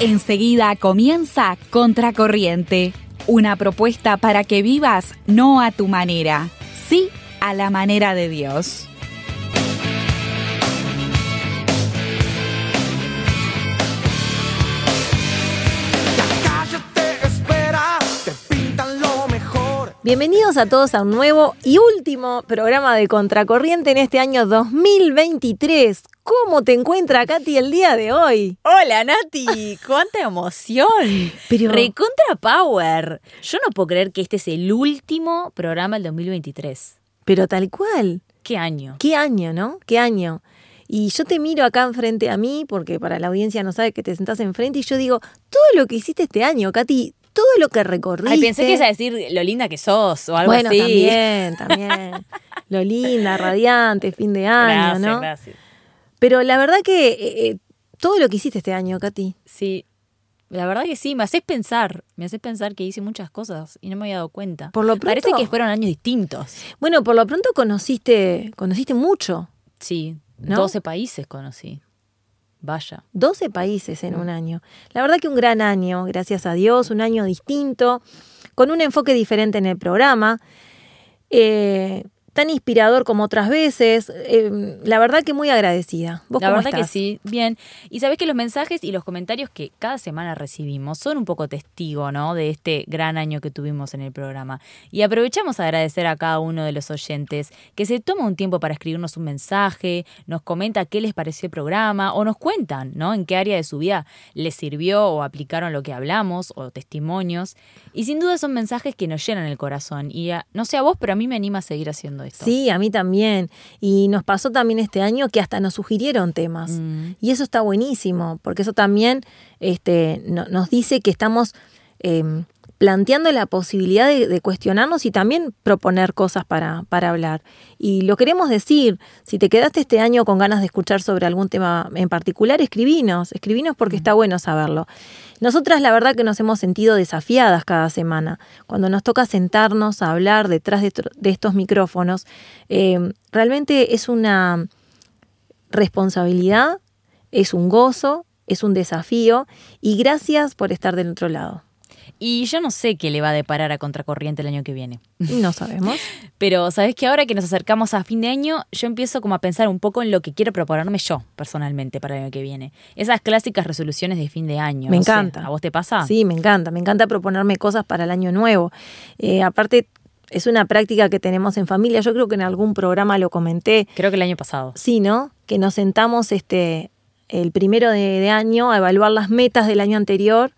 Enseguida comienza Contracorriente, una propuesta para que vivas no a tu manera, sí a la manera de Dios. Bienvenidos a todos a un nuevo y último programa de Contracorriente en este año 2023. ¿Cómo te encuentra Katy el día de hoy? Hola Nati, cuánta emoción. Pero- Recontra Power. Yo no puedo creer que este es el último programa del 2023. Pero tal cual. ¿Qué año? ¿Qué año, no? ¿Qué año? Y yo te miro acá enfrente a mí, porque para la audiencia no sabe que te sentás enfrente, y yo digo, todo lo que hiciste este año, Katy, todo lo que recorriste. Ay, pensé que ibas a decir lo linda que sos o algo bueno, así. también, también. lo linda, radiante, fin de año, Gracias, ¿no? gracias. Pero la verdad que eh, eh, todo lo que hiciste este año, Katy. Sí, la verdad que sí, me haces pensar. Me haces pensar que hice muchas cosas y no me había dado cuenta. Por lo pronto- Parece que fueron años distintos. Bueno, por lo pronto conociste, conociste mucho. Sí, ¿No? 12 países conocí. Vaya. 12 países en un año. La verdad que un gran año, gracias a Dios, un año distinto, con un enfoque diferente en el programa, eh, tan inspirador como otras veces. eh, la verdad que muy agradecida. ¿Vos La cómo verdad que sí, bien. Y sabés que los mensajes y los comentarios que cada semana recibimos son un poco testigo, ¿no? De este gran año que tuvimos en el programa. Y aprovechamos a agradecer a cada uno de los oyentes que se toma un tiempo para escribirnos un mensaje, nos comenta qué les pareció el programa o nos cuentan, ¿no? En qué área de su vida les sirvió o aplicaron lo que hablamos o testimonios. Y sin duda son mensajes que nos llenan el corazón. Y a- no sé a vos, pero a mí me anima a seguir haciendo esto. Sí, a mí también. Y nos pasó también este año que hasta nos sugirieron temas. Mm. Y eso está buenísimo, porque eso también este, no- nos dice que estamos eh, planteando la posibilidad de, de cuestionarnos y también proponer cosas para, para hablar. Y lo queremos decir, si te quedaste este año con ganas de escuchar sobre algún tema en particular, escribinos, escribinos porque está bueno saberlo. Nosotras la verdad que nos hemos sentido desafiadas cada semana. Cuando nos toca sentarnos a hablar detrás de, tr- de estos micrófonos, eh, realmente es una responsabilidad, es un gozo, es un desafío y gracias por estar del otro lado. Y yo no sé qué le va a deparar a Contracorriente el año que viene. No sabemos. Pero sabes que ahora que nos acercamos a fin de año, yo empiezo como a pensar un poco en lo que quiero proponerme yo personalmente para el año que viene. Esas clásicas resoluciones de fin de año. Me no sé, encanta. ¿A vos te pasa? Sí, me encanta, me encanta proponerme cosas para el año nuevo. Eh, aparte, es una práctica que tenemos en familia, yo creo que en algún programa lo comenté, Creo que el año pasado. sí, ¿no? Que nos sentamos este, el primero de, de año a evaluar las metas del año anterior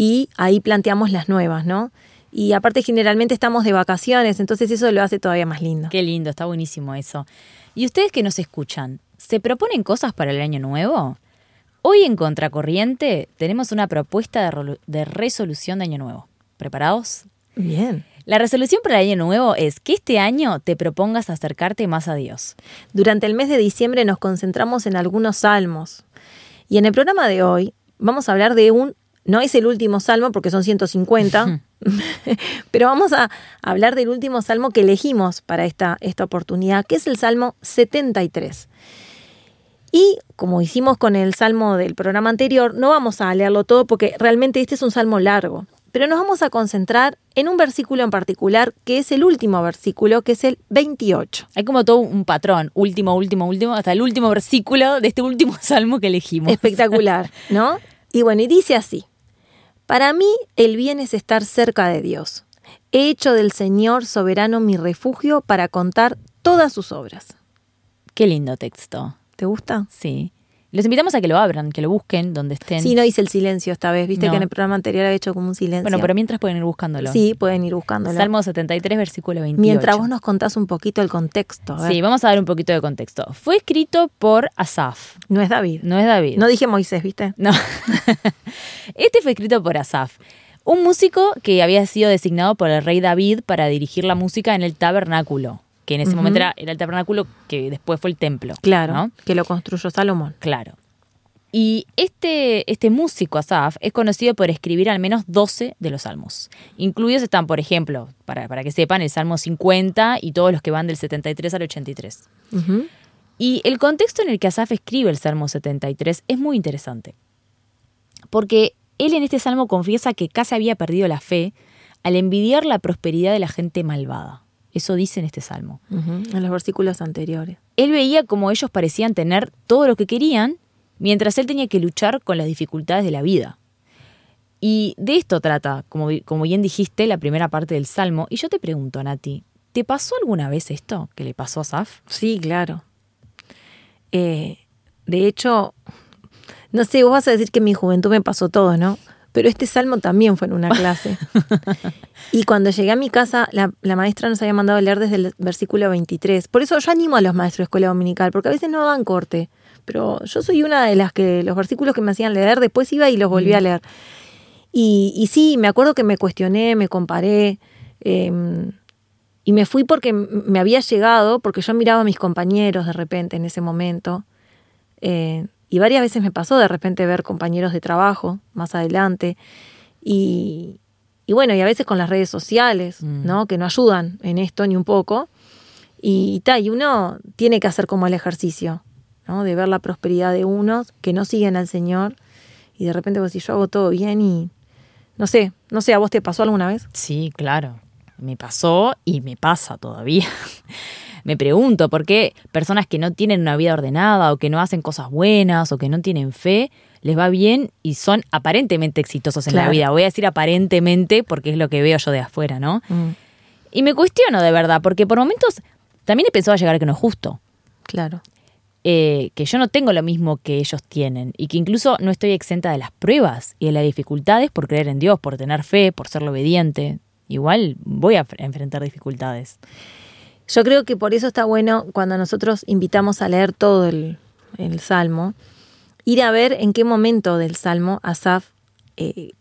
y ahí planteamos las nuevas, ¿no? Y aparte generalmente estamos de vacaciones, entonces eso lo hace todavía más lindo. Qué lindo, está buenísimo eso. ¿Y ustedes que nos escuchan, se proponen cosas para el año nuevo? Hoy en Contracorriente tenemos una propuesta de, resolución de año nuevo. ¿Preparados? Bien. La resolución para el año nuevo es que este año te propongas acercarte más a Dios. Durante el mes de diciembre nos concentramos en algunos salmos. Y en el programa de hoy vamos a hablar de un, no es el último salmo porque son 150, pero vamos a hablar del último salmo que elegimos para esta, esta oportunidad, que es el Salmo 73. Y como hicimos con el salmo del programa anterior, no vamos a leerlo todo porque realmente este es un salmo largo, pero nos vamos a concentrar en un versículo en particular, que es el último versículo, que es el 28. Hay como todo un patrón, último, último, último, hasta el último versículo de este último salmo que elegimos. Espectacular, ¿no? Y bueno, y dice así, para mí el bien es estar cerca de Dios. He hecho del Señor soberano mi refugio para contar todas sus obras. Qué lindo texto. ¿Te gusta? Sí. Les invitamos a que lo abran, que lo busquen donde estén. Sí, no hice el silencio esta vez, viste No. que en el programa anterior había hecho como un silencio. bueno, pero mientras pueden ir buscándolo. Sí, pueden ir buscándolo. Salmo 73, versículo 28. Mientras vos nos contás un poquito el contexto. a ver. Sí, vamos a dar un poquito de contexto. Fue escrito por Asaf, No es David. no es David. No dije Moisés, ¿viste? No. este fue escrito por Asaf, un músico que había sido designado por el rey David para dirigir la música en el tabernáculo, que en ese momento era, era el tabernáculo que después fue el templo. Claro, ¿no? que lo construyó Salomón. Claro. Y este, este músico, Asaf, es conocido por escribir al menos 12 de los salmos. Incluidos están, por ejemplo, para, para que sepan, el Salmo 50 y todos los que van del 73 al 83. Ujú. Y el contexto en el que Asaf escribe el Salmo 73 es muy interesante. porque él en este salmo confiesa que casi había perdido la fe al envidiar la prosperidad de la gente malvada. Eso dice en este salmo. en los versículos anteriores. Él veía como ellos parecían tener todo lo que querían, mientras él tenía que luchar con las dificultades de la vida. Y de esto trata, como, como bien dijiste, la primera parte del salmo. Y yo te pregunto, Nati, ¿te pasó alguna vez esto que le pasó a Saf? Sí, claro. Eh, de hecho, no sé, vos vas a decir que en mi juventud me pasó todo, ¿no? Pero este salmo también fue en una clase. y cuando llegué a mi casa, la, maestra nos había mandado a leer desde el versículo 23. Por eso yo animo a los maestros de escuela dominical, porque a veces no dan corte. Pero yo soy una de las que los versículos que me hacían leer, después iba y los volví a mm. leer. Y, sí, me acuerdo que me cuestioné, me comparé. Em, y me fui porque me había llegado, porque yo miraba a mis compañeros de repente en ese momento. Eh, y varias veces me pasó de repente ver compañeros de trabajo más adelante. Y, bueno, y a veces con las redes sociales, mm. ¿no? Que no ayudan en esto ni un poco. Y, tal y uno tiene que hacer como el ejercicio, ¿no? De ver la prosperidad de unos que no siguen al Señor. Y de repente vos decís, yo hago todo bien y no sé, no sé, ¿a vos te pasó alguna vez? Sí, claro. Me pasó y me pasa todavía. me pregunto por qué personas que no tienen una vida ordenada o que no hacen cosas buenas o que no tienen fe, les va bien y son aparentemente exitosos en la vida. Voy a decir aparentemente porque es lo que veo yo de afuera, ¿no? Mm. Y me cuestiono de verdad, porque por momentos también he pensado a llegar a que no es justo. Claro. Eh, que yo no tengo lo mismo que ellos tienen y que incluso no estoy exenta de las pruebas y de las dificultades por creer en Dios, por tener fe, por ser obediente. Igual voy a enfrentar dificultades. Yo creo que por eso está bueno cuando nosotros invitamos a leer todo el, Salmo, ir a ver en qué momento del Salmo Asaf eh,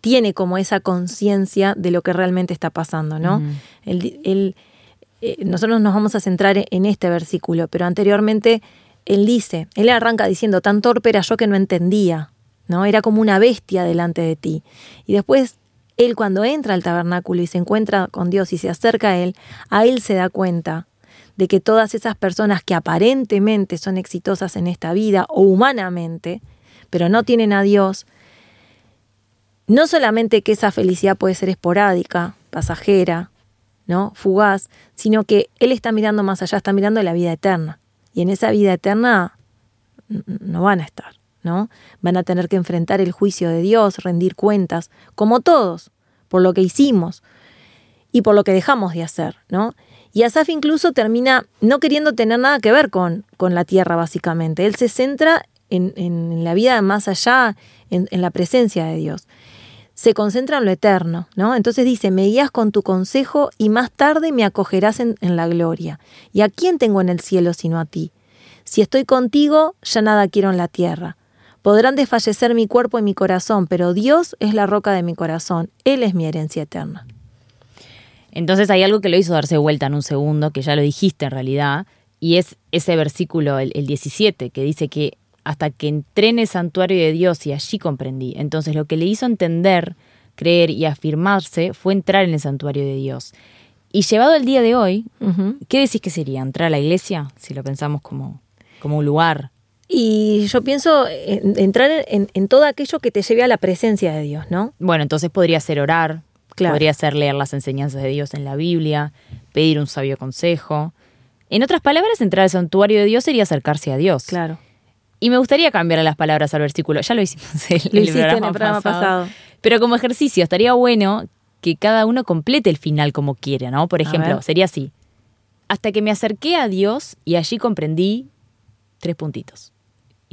tiene como esa conciencia de lo que realmente está pasando, ¿no? Eh, nosotros nos vamos a centrar en este versículo, pero anteriormente él dice, él arranca diciendo, tan torpe era yo que no entendía, ¿no? Era como una bestia delante de ti. Y después él cuando entra al tabernáculo y se encuentra con Dios y se acerca a Él, a Él se da cuenta de que todas esas personas que aparentemente son exitosas en esta vida o humanamente, pero no tienen a Dios, no solamente que esa felicidad puede ser esporádica, pasajera, ¿no? fugaz, sino que Él está mirando más allá, está mirando la vida eterna. Y en esa vida eterna no van a estar. Van a tener que enfrentar el juicio de Dios, rendir cuentas, como todos, por lo que hicimos y por lo que dejamos de hacer, ¿no? Y Asaf incluso termina no queriendo tener nada que ver con, con la tierra, básicamente. Él se centra en, la vida más allá, en, la presencia de Dios. Se concentra en lo eterno, ¿no? Entonces dice, me guías con tu consejo y más tarde me acogerás en, en la gloria. ¿Y a quién tengo en el cielo sino a ti? Si estoy contigo, ya nada quiero en la tierra. Podrán desfallecer mi cuerpo y mi corazón, pero Dios es la roca de mi corazón. Él es mi herencia eterna. Entonces hay algo que lo hizo darse vuelta en un segundo, que ya lo dijiste en realidad, y es ese versículo, el, 17, que dice que hasta que entré en el santuario de Dios y allí comprendí. Entonces lo que le hizo entender, creer y afirmarse fue entrar en el santuario de Dios. Y llevado el día de hoy, ¿qué decís que sería? ¿Entrar a la iglesia? Si lo pensamos como, como un lugar y yo pienso entrar en, todo aquello que te lleve a la presencia de Dios, ¿no? Bueno, entonces podría ser orar, podría ser leer las enseñanzas de Dios en la Biblia, pedir un sabio consejo. En otras palabras, entrar al santuario de Dios sería acercarse a Dios. Claro. Y me gustaría cambiar las palabras al versículo. Ya lo hicimos el, lo el, programa, en el programa pasado. Pero como ejercicio, estaría bueno que cada uno complete el final como quiera, ¿no? Por ejemplo, sería así. Hasta que me acerqué a Dios y allí comprendí tres puntitos.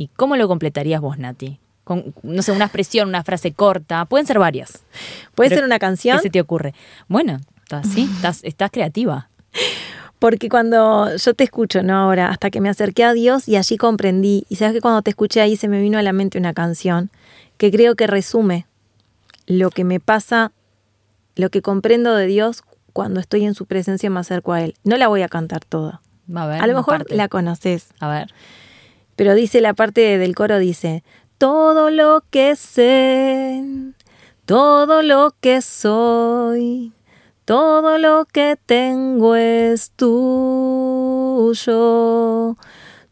¿Y cómo lo completarías vos, Nati? Con, no sé, una expresión, una frase corta. Pueden ser varias. ¿Puede ser una canción? ¿Qué se te ocurre? Bueno, sí, estás, estás creativa. Porque cuando yo te escucho, ¿no? Ahora, hasta que me acerqué a Dios y allí comprendí. Y sabes que cuando te escuché ahí se me vino a la mente una canción que creo que resume lo que me pasa, lo que comprendo de Dios cuando estoy en su presencia y me acerco a Él. No la voy a cantar toda. A, ver, a lo mejor la conoces. A ver. Pero dice la parte del coro, dice, todo lo que sé, todo lo que soy, todo lo que tengo es tuyo.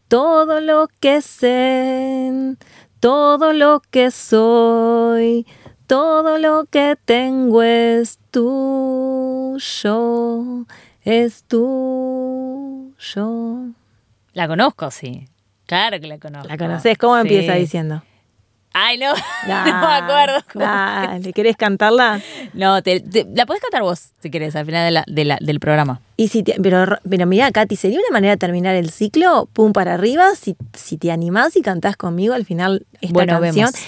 Todo lo que sé, Todo lo que soy, todo lo que tengo es tuyo, es tuyo. La conozco, sí. Claro que la conozco. ¿La conoces? ¿Cómo Sí. empieza diciendo? Ay, no. no me acuerdo. cómo Dale, ¿querés cantarla? No, te, te- la podés cantar vos, si querés, al final de la- de la- del programa. Y si te- pero, pero mira, Katy, sería una manera de terminar el ciclo, pum para arriba, si, si te animás y cantás conmigo al final esta Bueno, canción. vemos.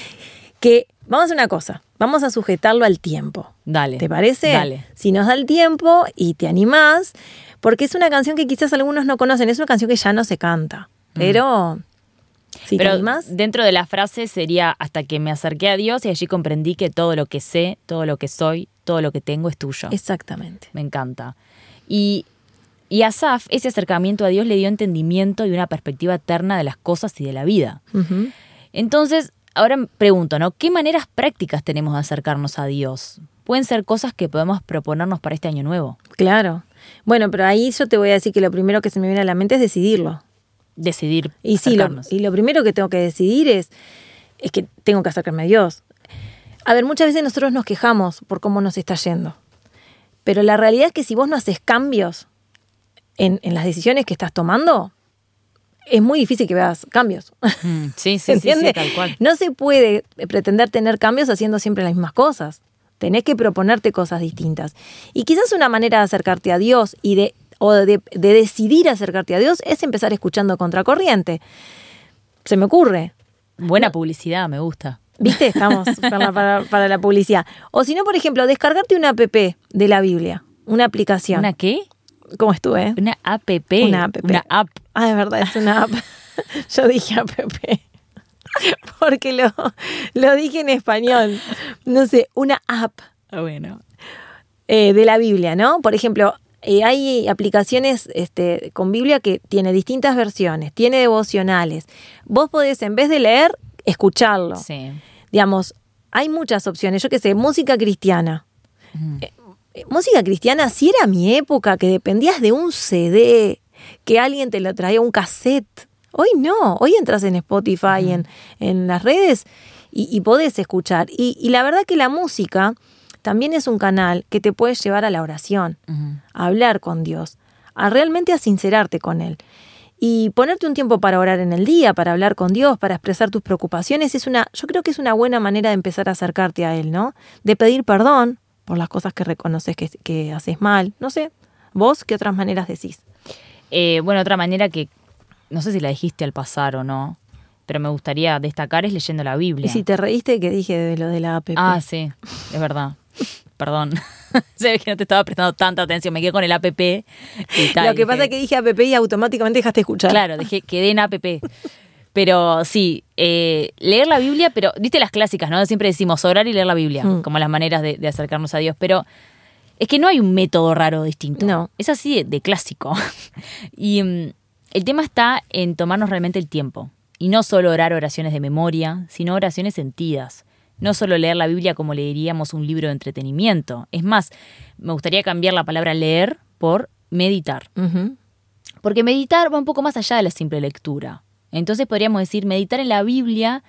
Que vamos a hacer una cosa, vamos a sujetarlo al tiempo. Dale. ¿Te parece? Dale. Si nos da el tiempo y te animás, porque es una canción que quizás algunos no conocen, es una canción que ya no se canta. Pero si te Pero animás, dentro de la frase sería hasta que me acerqué a Dios y allí comprendí que todo lo que sé, todo lo que soy, todo lo que tengo es tuyo. exactamente. Me encanta. Y, y a Asaf, ese acercamiento a Dios le dio entendimiento y una perspectiva eterna de las cosas y de la vida. Entonces, ahora me pregunto, ¿no? ¿Qué maneras prácticas tenemos de acercarnos a Dios? Pueden ser cosas que podemos proponernos para este año nuevo. Claro. Bueno, pero ahí yo te voy a decir que lo primero que se me viene a la mente es decidirlo. Decidir Y sí, lo, y lo primero que tengo que decidir es, es que tengo que acercarme a Dios. A ver, muchas veces nosotros nos quejamos por cómo nos está yendo. Pero la realidad es que si vos no haces cambios en, en las decisiones que estás tomando, es muy difícil que veas cambios. Mm, sí, ¿Se sí, sí, tal cual. No se puede pretender tener cambios haciendo siempre las mismas cosas. Tenés que proponerte cosas distintas. Y quizás una manera de acercarte a Dios y de, o de, de decidir acercarte a Dios es empezar escuchando contracorriente. Se me ocurre. Buena publicidad, me gusta. ¿Viste? Estamos para, para- para la publicidad. O si no, por ejemplo, descargarte una app de la Biblia, una aplicación. ¿Una qué? ¿Cómo estuve? Una app. Una app. Una app. Ah, es verdad, es una app. Yo dije app. Porque lo, lo dije en español. No sé, una app Ah, Bueno. eh, de la Biblia, ¿no? Por ejemplo, eh, hay aplicaciones este, con Biblia que tiene distintas versiones, tiene devocionales. Vos podés, en vez de leer, escucharlo. Sí. Digamos, hay muchas opciones. Yo qué sé, música cristiana. Ujú. Eh, música cristiana, si era mi época, que dependías de un CD, que alguien te lo traía, un cassette. Hoy no, hoy entras en Spotify, en, en las redes y, y podés escuchar. Y, y la verdad que la música también es un canal que te puede llevar a la oración, a hablar con Dios, a realmente a sincerarte con Él. Y ponerte un tiempo para orar en el día, para hablar con Dios, para expresar tus preocupaciones, es una, yo creo que es una buena manera de empezar a acercarte a Él, ¿no? De pedir perdón por las cosas que reconoces que, que haces mal. No sé, vos, ¿qué otras maneras decís? Eh, bueno, otra manera que no sé si la dijiste al pasar o no, pero me gustaría destacar es leyendo la Biblia. Y si te reíste que dije de lo de la app. Ah, sí, es verdad. Perdón. Se ve que no te estaba prestando tanta atención. Me quedé con el app. Y tal, lo que dije, pasa es que dije app y automáticamente dejaste de escuchar. Claro, dejé, quedé en app. Pero sí, eh, leer la Biblia, pero viste las clásicas, ¿no? Siempre decimos orar y leer la Biblia, Mm. como las maneras de, de acercarnos a Dios. Pero es que no hay un método raro distinto. No. Es así de, de clásico. y mm, el tema está en tomarnos realmente el tiempo. Y no solo orar oraciones de memoria, sino oraciones sentidas. No solo leer la Biblia como leeríamos un libro de entretenimiento. Es más, me gustaría cambiar la palabra leer por meditar. Porque meditar va un poco más allá de la simple lectura. Entonces podríamos decir, meditar en la Biblia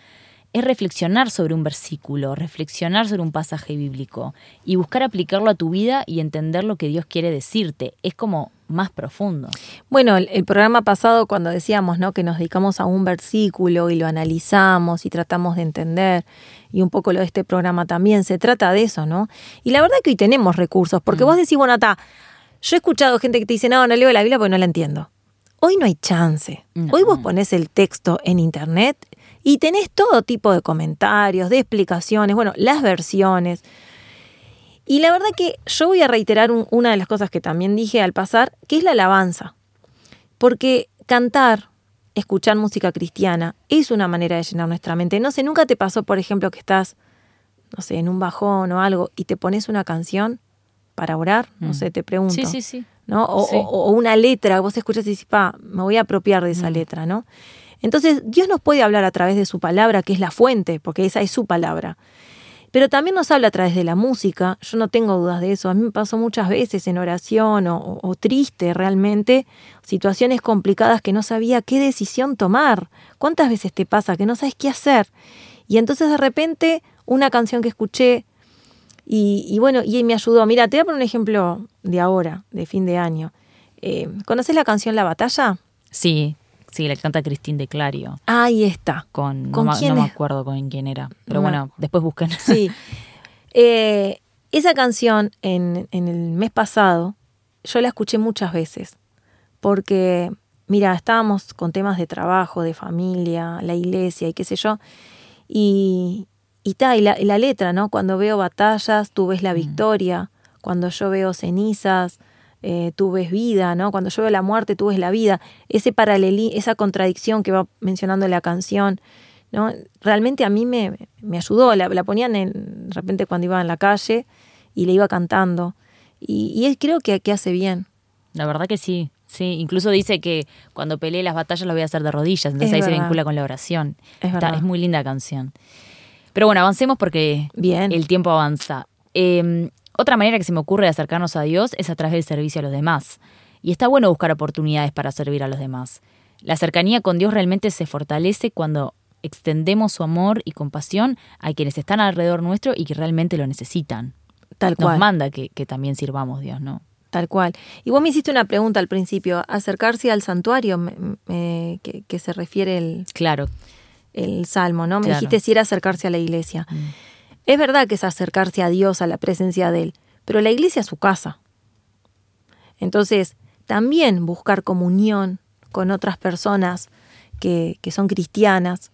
es reflexionar sobre un versículo, reflexionar sobre un pasaje bíblico y buscar aplicarlo a tu vida y entender lo que Dios quiere decirte. Es como más profundo. Bueno, el, el programa pasado cuando decíamos ¿no? que nos dedicamos a un versículo y lo analizamos y tratamos de entender, y un poco lo de este programa también, se trata de eso, ¿no? Y la verdad que hoy tenemos recursos, porque vos decís, bueno, yo he escuchado gente que te dice, no, no leo la Biblia porque no la entiendo. Hoy no hay chance. No. Hoy vos ponés el texto en internet y tenés todo tipo de comentarios, de explicaciones, bueno, las versiones. Y la verdad que yo voy a reiterar un- una de las cosas que también dije al pasar, que es la alabanza. Porque cantar, escuchar música cristiana, es una manera de llenar nuestra mente. No sé, nunca te pasó, por ejemplo, que estás, no sé, en un bajón o algo y te pones una canción para orar, no Mm. sé, te pregunto. Sí, sí, sí. ¿no? O, Sí. o- o una letra, vos escuchas y dices, pa, me voy a apropiar de esa Mm. letra, ¿no? Entonces, Dios nos puede hablar a través de su palabra, que es la fuente, porque esa es su palabra. pero también nos habla a través de la música. Yo no tengo dudas de eso. A mí me pasó muchas veces en oración o, triste realmente, situaciones complicadas que no sabía qué decisión tomar. ¿Cuántas veces te pasa que no sabes qué hacer? Y entonces de repente una canción que escuché y, bueno, y me ayudó. Mira, te voy a poner un ejemplo de ahora, de fin de año. Eh, ¿Conoces la canción La Batalla? Sí, sí, la canta Cristín de Clario. Ahí está. Con, ¿Con no, quién no me acuerdo con quién era. Pero bueno, después busquen. Sí. Eh, esa canción en, en el mes pasado, yo la escuché muchas veces. Porque, mira, estábamos con temas de trabajo, de familia, la iglesia y qué sé yo. Y, y, ta, y, la, la, letra, ¿no? Cuando veo batallas, tú ves la mm. victoria. Cuando yo veo cenizas, eh, tú ves vida, ¿no? Cuando yo veo la muerte, tú ves la vida. Ese paralelí, esa contradicción que va mencionando la canción, ¿no? Realmente a mí me, me ayudó. La, la, ponían en, de repente cuando iba en la calle y le iba cantando. Y, y creo que, que hace bien. La verdad que sí. Sí, incluso dice que cuando peleé las batallas lo voy a hacer de rodillas, entonces ahí se vincula con la oración. Es, Está, es muy linda canción. Pero bueno, avancemos porque Bien. el tiempo avanza. Eh, otra manera que se me ocurre de acercarnos a Dios es a través del servicio a los demás. Y está bueno buscar oportunidades para servir a los demás. La cercanía con Dios realmente se fortalece cuando extendemos su amor y compasión a quienes están alrededor nuestro y que realmente lo necesitan. Tal cual. Nos manda que, que también sirvamos Dios, ¿no? Tal cual. Y vos me hiciste una pregunta al principio, acercarse al santuario, que, que, se refiere el, claro. el salmo, ¿no? Me claro. dijiste si era acercarse a la iglesia. Mm. Es verdad que es acercarse a Dios, a la presencia de Él, pero la iglesia es su casa. Entonces, también buscar comunión con otras personas que, que son cristianas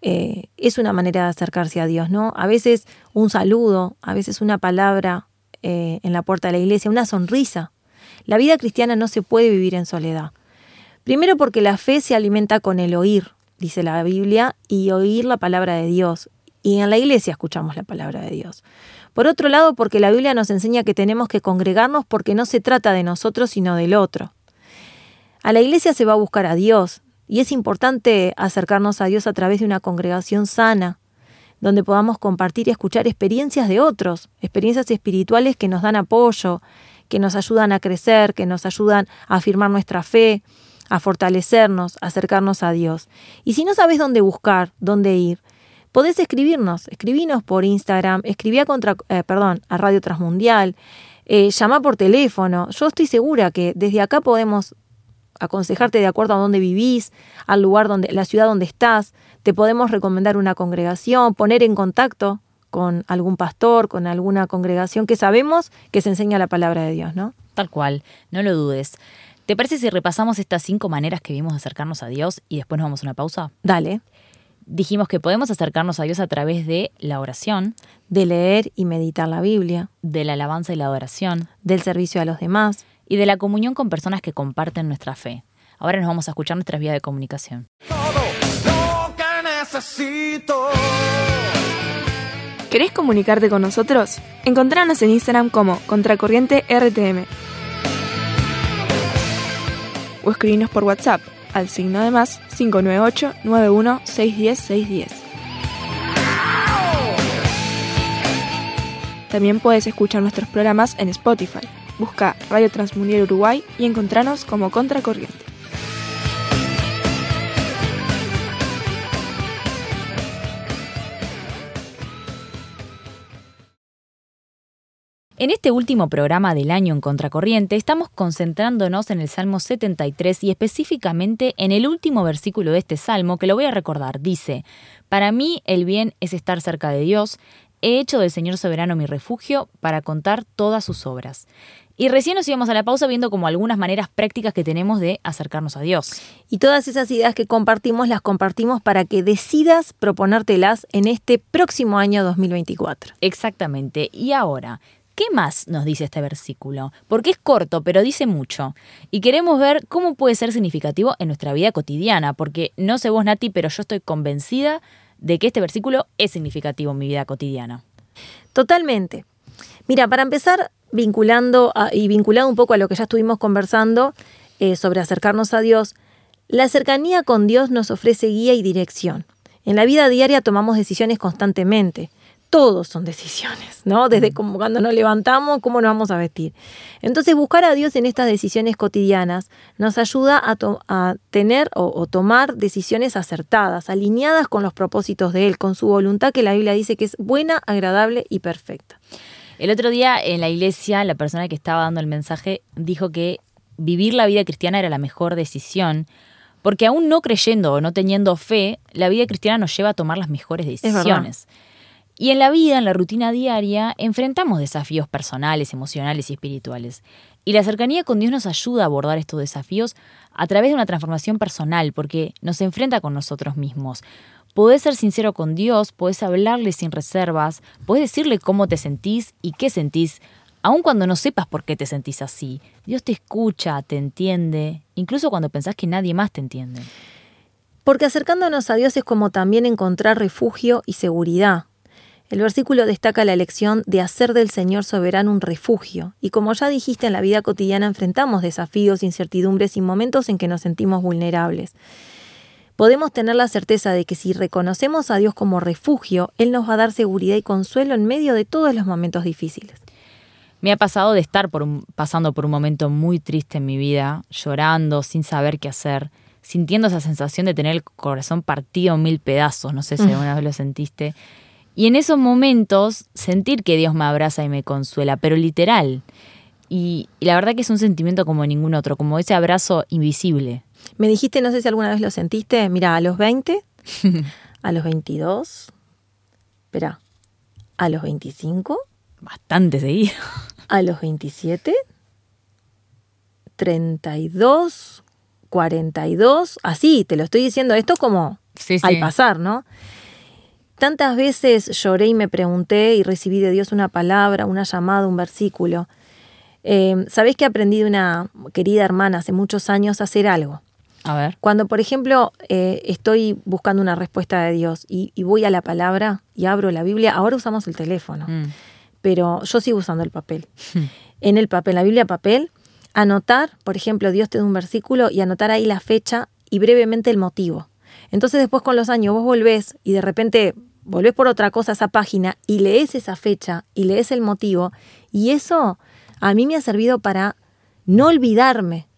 eh, es una manera de acercarse a Dios, ¿no? A veces un saludo, a veces una palabra eh, en la puerta de la iglesia, una sonrisa. La vida cristiana no se puede vivir en soledad. Primero porque la fe se alimenta con el oír, dice la Biblia, y oír la palabra de Dios. Y en la iglesia escuchamos la palabra de Dios. Por otro lado, porque la Biblia nos enseña que tenemos que congregarnos porque no se trata de nosotros, sino del otro. A la iglesia se va a buscar a Dios, y es importante acercarnos a Dios a través de una congregación sana, donde podamos compartir y escuchar experiencias de otros, experiencias espirituales que nos dan apoyo, que nos ayudan a crecer, que nos ayudan a afirmar nuestra fe, a fortalecernos, a acercarnos a Dios. Y si no sabes dónde buscar, dónde ir, podés escribirnos, escribinos por Instagram, escribí a, contra, eh, perdón, a Radio Transmundial, eh, llama por teléfono. Yo estoy segura que desde acá podemos aconsejarte de acuerdo a dónde vivís, al lugar donde, la ciudad donde estás, te podemos recomendar una congregación, poner en contacto con algún pastor, con alguna congregación que sabemos que se enseña la palabra de Dios, ¿no? Tal cual, no lo dudes. ¿Te parece si repasamos estas cinco maneras que vimos de acercarnos a Dios y después nos vamos a una pausa? Dale. Dijimos que podemos acercarnos a Dios a través de la oración, de leer y meditar la Biblia, de la alabanza y la adoración, del servicio a los demás y de la comunión con personas que comparten nuestra fe. Ahora nos vamos a escuchar nuestras vías de comunicación. Todo lo que necesito. ¿Querés comunicarte con nosotros? Encontranos en Instagram como Contracorriente RTM. O escribinos por WhatsApp al signo de más 598 91 610 610. También puedes escuchar nuestros programas en Spotify. Busca Radio Transmundial Uruguay y encontranos como Contracorriente. En este último programa del año en Contracorriente estamos concentrándonos en el Salmo 73 y específicamente en el último versículo de este salmo que lo voy a recordar. Dice, Para mí el bien es estar cerca de Dios, he hecho del Señor soberano mi refugio para contar todas sus obras. Y recién nos íbamos a la pausa viendo como algunas maneras prácticas que tenemos de acercarnos a Dios. Y todas esas ideas que compartimos las compartimos para que decidas proponértelas en este próximo año 2024. Exactamente. Y ahora, ¿Qué más nos dice este versículo? Porque es corto, pero dice mucho. Y queremos ver cómo puede ser significativo en nuestra vida cotidiana, porque no sé vos, Nati, pero yo estoy convencida de que este versículo es significativo en mi vida cotidiana. Totalmente. Mira, para empezar, vinculando y vinculado un poco a lo que ya estuvimos conversando eh, sobre acercarnos a Dios, la cercanía con Dios nos ofrece guía y dirección. En la vida diaria tomamos decisiones constantemente todos son decisiones, ¿no? Desde como cuando nos levantamos, cómo nos vamos a vestir. Entonces, buscar a Dios en estas decisiones cotidianas nos ayuda a, tener o, o tomar decisiones acertadas, alineadas con los propósitos de Él, con su voluntad que la Biblia dice que es buena, agradable y perfecta. El otro día en la iglesia, la persona que estaba dando el mensaje dijo que vivir la vida cristiana era la mejor decisión, porque aún no creyendo o no teniendo fe, la vida cristiana nos lleva a tomar las mejores decisiones. Y en la vida, en la rutina diaria, enfrentamos desafíos personales, emocionales y espirituales. Y la cercanía con Dios nos ayuda a abordar estos desafíos a través de una transformación personal, porque nos enfrenta con nosotros mismos. Podés ser sincero con Dios, podés hablarle sin reservas, podés decirle cómo te sentís y qué sentís, aun cuando no sepas por qué te sentís así. Dios te escucha, te entiende, incluso cuando pensás que nadie más te entiende. Porque acercándonos a Dios es como también encontrar refugio y seguridad. El versículo destaca la elección de hacer del Señor soberano un refugio, y como ya dijiste, en la vida cotidiana enfrentamos desafíos, incertidumbres y momentos en que nos sentimos vulnerables. Podemos tener la certeza de que si reconocemos a Dios como refugio, Él nos va a dar seguridad y consuelo en medio de todos los momentos difíciles. Me ha pasado de estar por un- pasando por un momento muy triste en mi vida, llorando, sin saber qué hacer, sintiendo esa sensación de tener el corazón partido en mil pedazos, no sé si alguna vez lo sentiste. Y en esos momentos sentir que Dios me abraza y me consuela, pero literal. Y, y la verdad que es un sentimiento como ningún otro, como ese abrazo invisible. Me dijiste, no sé si alguna vez lo sentiste, mira, a los 20, a los 22, espera, a los 25, Bastante seguido. a los 27, 32, 42, así, te lo estoy diciendo esto como Sí, al pasar, ¿no? Tantas veces lloré y me pregunté y recibí de Dios una palabra, una llamada, un versículo. Eh, Sabés que aprendí de una querida hermana hace muchos años a hacer algo. A ver. Cuando, por ejemplo, eh, estoy buscando una respuesta de Dios y, y voy a la palabra y abro la Biblia, ahora usamos el teléfono, Mm. pero yo sigo usando el papel. en el papel, la Biblia papel, anotar, por ejemplo, Dios te da un versículo y anotar ahí la fecha y brevemente el motivo. Entonces después con los años vos volvés y de repente volvés por otra cosa a esa página y lees esa fecha y lees el motivo y eso a mí me ha servido para no olvidarme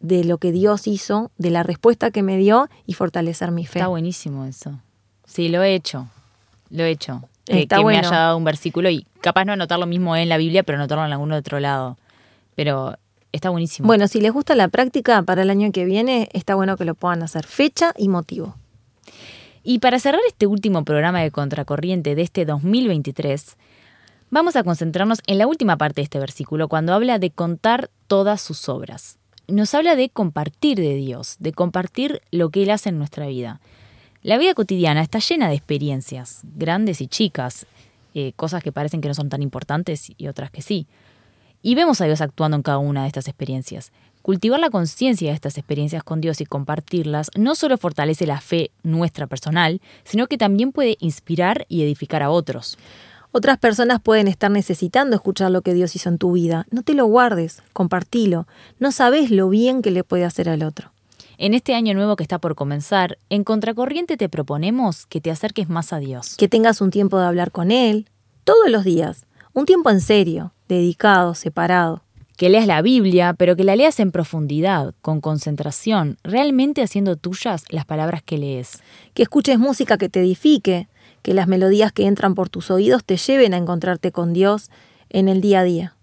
de lo que Dios hizo, de la respuesta que me dio y fortalecer mi fe. Está buenísimo eso. Sí, lo he hecho. Lo he hecho. Está que bueno. me haya dado un versículo y capaz no anotar lo mismo en la Biblia, pero anotarlo en algún otro lado. Pero está buenísimo. Bueno, si les gusta la práctica para el año que viene, está bueno que lo puedan hacer. Fecha y motivo. Y para cerrar este último programa de Contracorriente de este 2023, vamos a concentrarnos en la última parte de este versículo, cuando habla de contar todas sus obras. Nos habla de compartir de Dios, de compartir lo que Él hace en nuestra vida. La vida cotidiana está llena de experiencias, grandes y chicas, eh, cosas que parecen que no son tan importantes y otras que sí. Y vemos a Dios actuando en cada una de estas experiencias. Cultivar la conciencia de estas experiencias con Dios y compartirlas no solo fortalece la fe nuestra personal, sino que también puede inspirar y edificar a otros. Otras personas pueden estar necesitando escuchar lo que Dios hizo en tu vida. No te lo guardes, compartilo. No sabes lo bien que le puede hacer al otro. En este año nuevo que está por comenzar, en Contracorriente te proponemos que te acerques más a Dios. Que tengas un tiempo de hablar con Él, todos los días. Un tiempo en serio, dedicado, separado. Que leas la Biblia, pero que la leas en profundidad, con concentración, realmente haciendo tuyas las palabras que lees. Que escuches música que te edifique, que las melodías que entran por tus oídos te lleven a encontrarte con Dios en el día a día.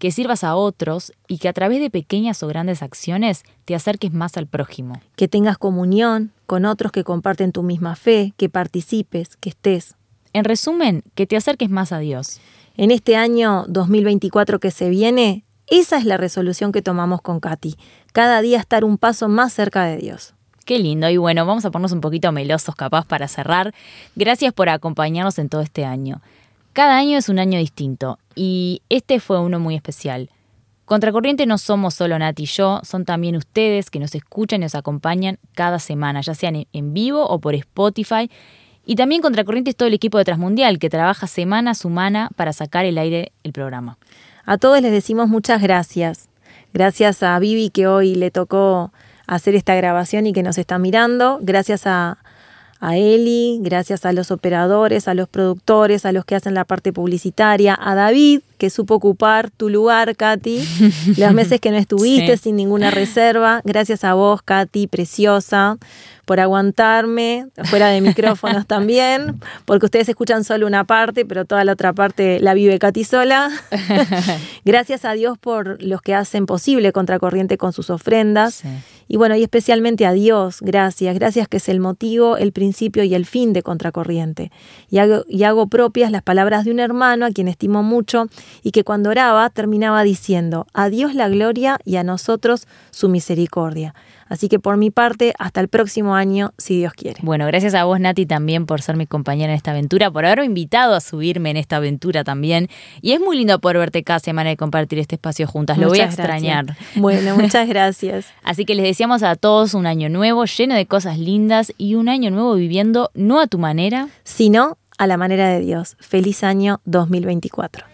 Que sirvas a otros y que a través de pequeñas o grandes acciones te acerques más al prójimo. Que tengas comunión con otros que comparten tu misma fe, que participes, que estés. En resumen, que te acerques más a Dios. En este año 2024 que se viene, esa es la resolución que tomamos con Katy. Cada día estar un paso más cerca de Dios. Qué lindo. Y bueno, vamos a ponernos un poquito melosos capaz para cerrar. Gracias por acompañarnos en todo este año. Cada año es un año distinto y este fue uno muy especial. Contracorriente no somos solo Nati y yo, son también ustedes que nos escuchan y nos acompañan cada semana, ya sean en- vivo o por Spotify. Y también Contracorriente es todo el equipo de Transmundial que trabaja semana a semana para sacar el aire el programa. A todos les decimos muchas gracias. Gracias a Vivi que hoy le tocó hacer esta grabación y que nos está mirando. Gracias a, a Eli, gracias a los operadores, a los productores, a los que hacen la parte publicitaria, a David, que supo ocupar tu lugar, Katy, los meses que no estuviste Sí. sin ninguna reserva. Gracias a vos, Katy, preciosa, por aguantarme, fuera de micrófonos también, porque ustedes escuchan solo una parte, pero toda la otra parte la vive Katy sola. Gracias a Dios por los que hacen posible Contracorriente con sus ofrendas. Sí. Y bueno, y especialmente a Dios, gracias, gracias que es el motivo, el principio y el fin de Contracorriente. Y hago, y hago propias las palabras de un hermano a quien estimo mucho y que cuando oraba terminaba diciendo, a Dios la gloria y a nosotros su misericordia. Así que por mi parte, hasta el próximo año, si Dios quiere. Bueno, gracias a vos, Nati, también por ser mi compañera en esta aventura, por haberme invitado a subirme en esta aventura también. Y es muy lindo poder verte cada semana y compartir este espacio juntas. Lo voy a gracias. extrañar. Bueno, muchas gracias. Así que les deseamos a todos un año nuevo, lleno de cosas lindas y un año nuevo viviendo no a tu manera. sino a la manera de Dios. Feliz año 2024.